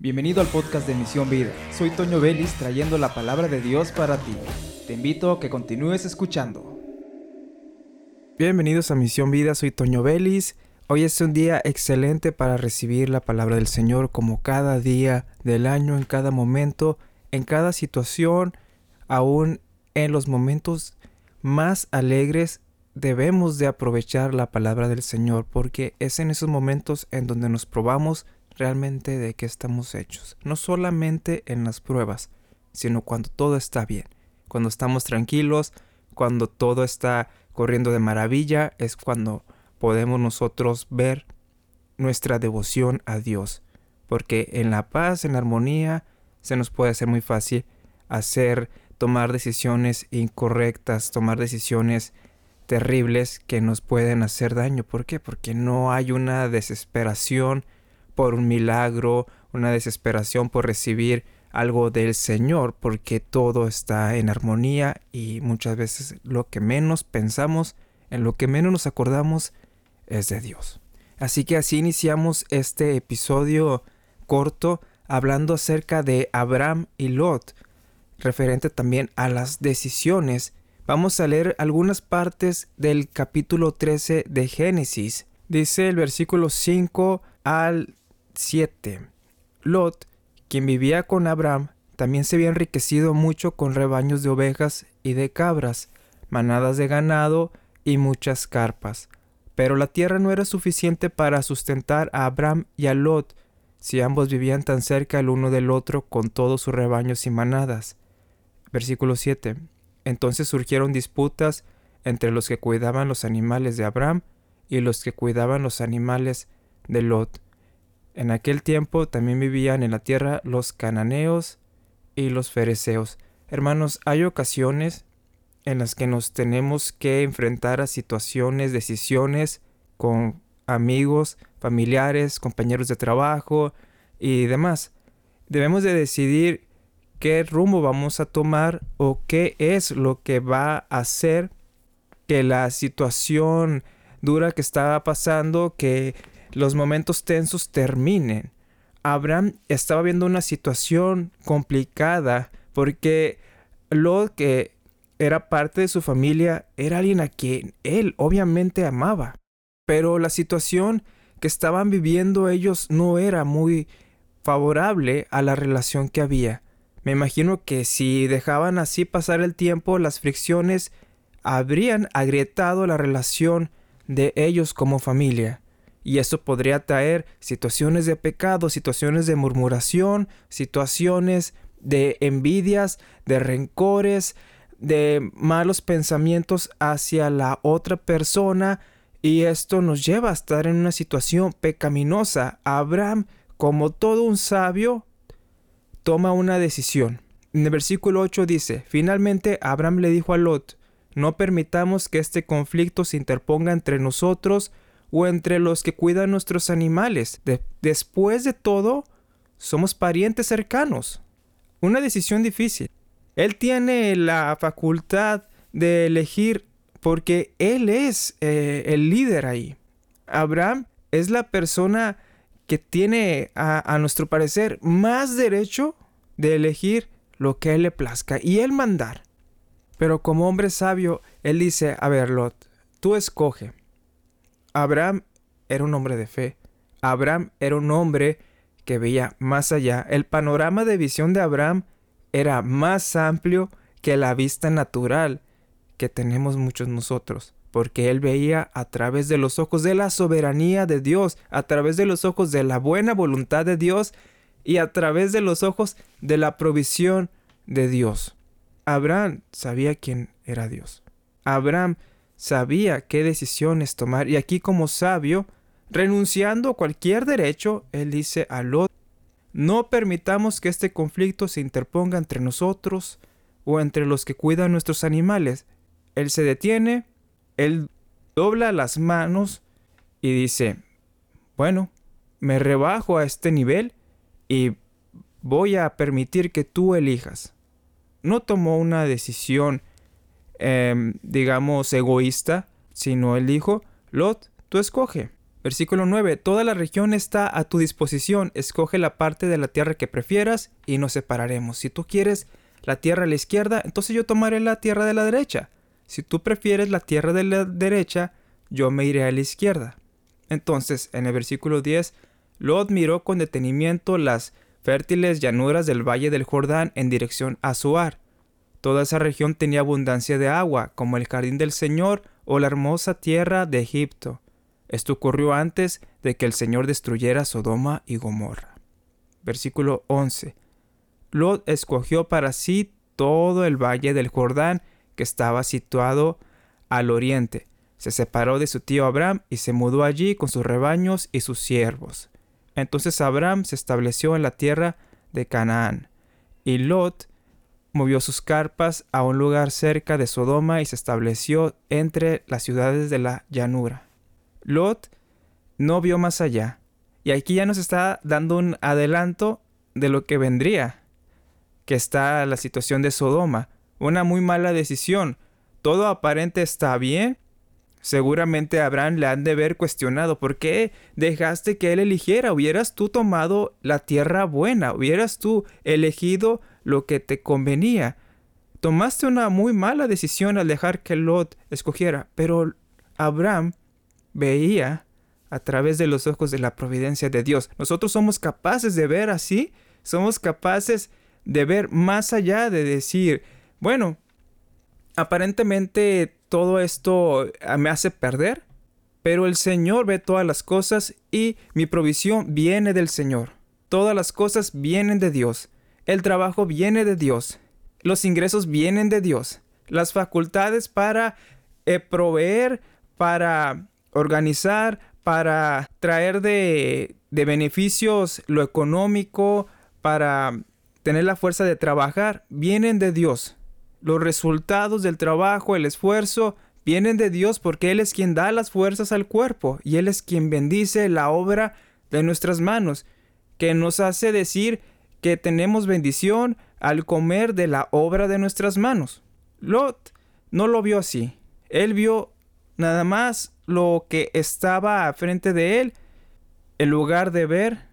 Bienvenido al podcast de Misión Vida. Soy Toño Vélez trayendo la palabra de Dios para ti. Te invito a que continúes escuchando. Bienvenidos a Misión Vida, soy Toño Vélez. Hoy es un día excelente para recibir la palabra del Señor como cada día del año, en cada momento, en cada situación, aún en los momentos más alegres debemos de aprovechar la palabra del Señor porque es en esos momentos en donde nos probamos realmente de qué estamos hechos. No solamente en las pruebas, sino cuando todo está bien. Cuando estamos tranquilos, cuando todo está corriendo de maravilla, es cuando podemos nosotros ver nuestra devoción a Dios. Porque en la paz, en la armonía, se nos puede hacer muy fácil hacer, tomar decisiones incorrectas, tomar decisiones terribles que nos pueden hacer daño. ¿Por qué? Porque no hay una desesperación por un milagro, una desesperación por recibir algo del Señor, porque todo está en armonía y muchas veces lo que menos pensamos, en lo que menos nos acordamos, es de Dios. Así que así iniciamos este episodio corto hablando acerca de Abraham y Lot, referente también a las decisiones. Vamos a leer algunas partes del capítulo 13 de Génesis. Dice el versículo 5 al 7. Lot, quien vivía con Abraham, también se había enriquecido mucho con rebaños de ovejas y de cabras, manadas de ganado y muchas carpas. Pero la tierra no era suficiente para sustentar a Abraham y a Lot, si ambos vivían tan cerca el uno del otro con todos sus rebaños y manadas. Versículo 7. Entonces surgieron disputas entre los que cuidaban los animales de Abraham y los que cuidaban los animales de Lot. En aquel tiempo también vivían en la tierra los cananeos y los fereceos. Hermanos, hay ocasiones en las que nos tenemos que enfrentar a situaciones, decisiones con amigos, familiares, compañeros de trabajo y demás. Debemos de decidir qué rumbo vamos a tomar o qué es lo que va a hacer que la situación dura que estaba pasando, que los momentos tensos terminen. Abraham estaba viendo una situación complicada porque lo que era parte de su familia era alguien a quien él obviamente amaba. Pero la situación que estaban viviendo ellos no era muy favorable a la relación que había. Me imagino que si dejaban así pasar el tiempo, las fricciones habrían agrietado la relación de ellos como familia. Y eso podría traer situaciones de pecado, situaciones de murmuración, situaciones de envidias, de rencores, de malos pensamientos hacia la otra persona. Y esto nos lleva a estar en una situación pecaminosa. Abraham, como todo un sabio, toma una decisión. En el versículo 8 dice, finalmente Abraham le dijo a Lot, no permitamos que este conflicto se interponga entre nosotros o entre los que cuidan nuestros animales. después de todo, somos parientes cercanos. Una decisión difícil. Él tiene la facultad de elegir porque Él es eh, el líder ahí. Abraham es la persona que tiene, a, nuestro parecer, más derecho de elegir lo que Él le plazca y Él mandar. Pero como hombre sabio, Él dice, a ver, Lot, tú escoge. Abraham era un hombre de fe. Abraham era un hombre que veía más allá. El panorama de visión de Abraham era más amplio que la vista natural que tenemos muchos nosotros, porque él veía a través de los ojos de la soberanía de Dios, a través de los ojos de la buena voluntad de Dios y a través de los ojos de la provisión de Dios. Abraham sabía quién era Dios. Abraham sabía qué decisiones tomar y aquí como sabio, renunciando a cualquier derecho, él dice a Lot, no permitamos que este conflicto se interponga entre nosotros o entre los que cuidan nuestros animales. Él se detiene, él dobla las manos y dice, bueno, me rebajo a este nivel y voy a permitir que tú elijas. No tomó una decisión Em, digamos, egoísta, sino él dijo, Lot, tú escoge. Versículo 9. Toda la región está a tu disposición. Escoge la parte de la tierra que prefieras y nos separaremos. Si tú quieres la tierra a la izquierda, entonces yo tomaré la tierra de la derecha. Si tú prefieres la tierra de la derecha, yo me iré a la izquierda. Entonces, en el versículo 10, Lot miró con detenimiento las fértiles llanuras del valle del Jordán en dirección a Suar. Toda esa región tenía abundancia de agua, como el jardín del Señor o la hermosa tierra de Egipto. Esto ocurrió antes de que el Señor destruyera Sodoma y Gomorra. Versículo 11. Lot escogió para sí todo el valle del Jordán que estaba situado al oriente. Se separó de su tío Abraham y se mudó allí con sus rebaños y sus siervos. Entonces Abraham se estableció en la tierra de Canaán, y Lot movió sus carpas a un lugar cerca de Sodoma y se estableció entre las ciudades de la llanura. Lot no vio más allá, y aquí ya nos está dando un adelanto de lo que vendría, que está la situación de Sodoma, una muy mala decisión. Todo aparente está bien, Seguramente Abraham le han de haber cuestionado por qué dejaste que él eligiera. Hubieras tú tomado la tierra buena, hubieras tú elegido lo que te convenía. Tomaste una muy mala decisión al dejar que Lot escogiera, pero Abraham veía a través de los ojos de la providencia de Dios. Nosotros somos capaces de ver así, somos capaces de ver más allá de decir, bueno, aparentemente todo esto ah, me hace perder, pero el Señor ve todas las cosas y mi provisión viene del Señor. Todas las cosas vienen de Dios. El trabajo viene de Dios. Los ingresos vienen de Dios. Las facultades para eh, proveer, para organizar, para traer de, de beneficios lo económico, para tener la fuerza de trabajar, vienen de Dios. Los resultados del trabajo, el esfuerzo, vienen de Dios porque Él es quien da las fuerzas al cuerpo y Él es quien bendice la obra de nuestras manos, que nos hace decir que tenemos bendición al comer de la obra de nuestras manos. Lot no lo vio así. Él vio nada más lo que estaba frente de él en lugar de ver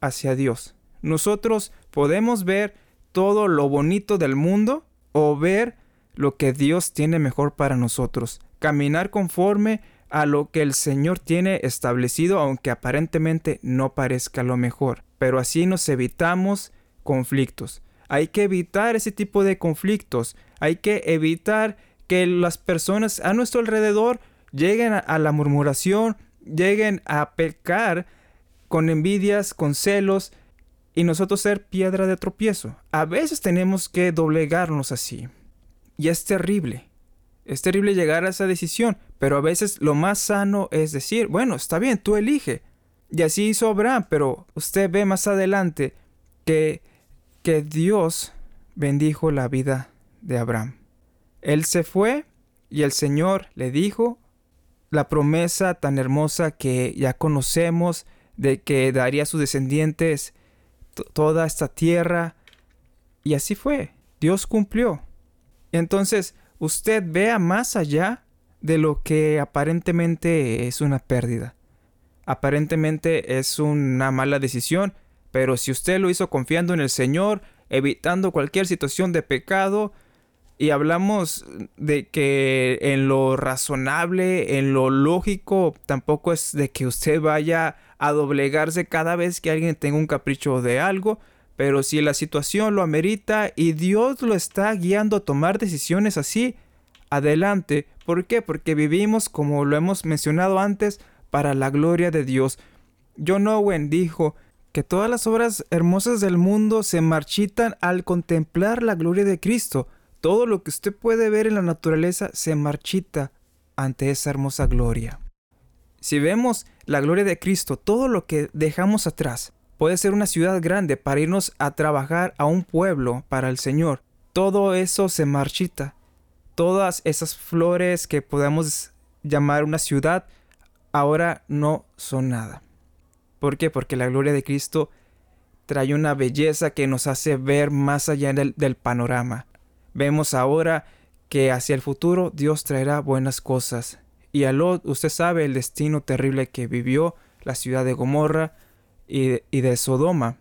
hacia Dios. Nosotros podemos ver todo lo bonito del mundo o ver lo que Dios tiene mejor para nosotros, caminar conforme a lo que el Señor tiene establecido, aunque aparentemente no parezca lo mejor. Pero así nos evitamos conflictos. Hay que evitar ese tipo de conflictos. Hay que evitar que las personas a nuestro alrededor lleguen a, la murmuración, lleguen a pecar con envidias, con celos, y nosotros ser piedra de tropiezo. A veces tenemos que doblegarnos así. Y es terrible. Es terrible llegar a esa decisión, pero a veces lo más sano es decir, bueno, está bien, tú elige. Y así hizo Abraham, pero usted ve más adelante que, que Dios bendijo la vida de Abraham. Él se fue y el Señor le dijo la promesa tan hermosa que ya conocemos de que daría a sus descendientes toda esta tierra. Y así fue. Dios cumplió. Entonces, usted vea más allá de lo que aparentemente es una pérdida. Aparentemente es una mala decisión, pero si usted lo hizo confiando en el Señor, evitando cualquier situación de pecado, y hablamos de que en lo razonable, en lo lógico, tampoco es de que usted vaya a doblegarse cada vez que alguien tenga un capricho de algo, pero si la situación lo amerita y Dios lo está guiando a tomar decisiones así, adelante. ¿Por qué? Porque vivimos, como lo hemos mencionado antes, para la gloria de Dios. John Owen dijo que todas las obras hermosas del mundo se marchitan al contemplar la gloria de Cristo. Todo lo que usted puede ver en la naturaleza se marchita ante esa hermosa gloria. Si vemos la gloria de Cristo, todo lo que dejamos atrás, puede ser una ciudad grande para irnos a trabajar a un pueblo para el Señor. Todo eso se marchita. Todas esas flores que podemos llamar una ciudad, ahora no son nada. ¿Por qué? Porque la gloria de Cristo trae una belleza que nos hace ver más allá del, panorama. Vemos ahora que hacia el futuro Dios traerá buenas cosas y a usted sabe el destino terrible que vivió la ciudad de Gomorra y de Sodoma,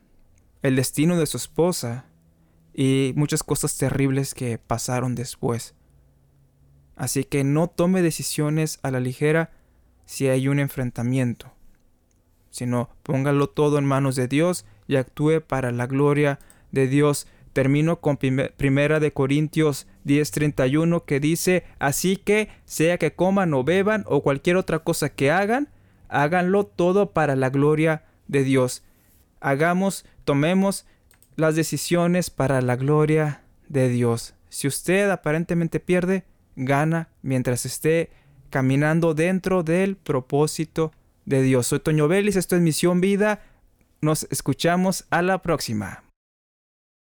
el destino de su esposa y muchas cosas terribles que pasaron después. Así que no tome decisiones a la ligera si hay un enfrentamiento, sino póngalo todo en manos de Dios y actúe para la gloria de Dios. Termino con primera de Corintios 10:31 que dice, así que sea que coman o beban o cualquier otra cosa que hagan, háganlo todo para la gloria de Dios. Hagamos, tomemos las decisiones para la gloria de Dios. Si usted aparentemente pierde, gana mientras esté caminando dentro del propósito de Dios. Soy Toño Vélez, esto es Misión Vida. Nos escuchamos a la próxima.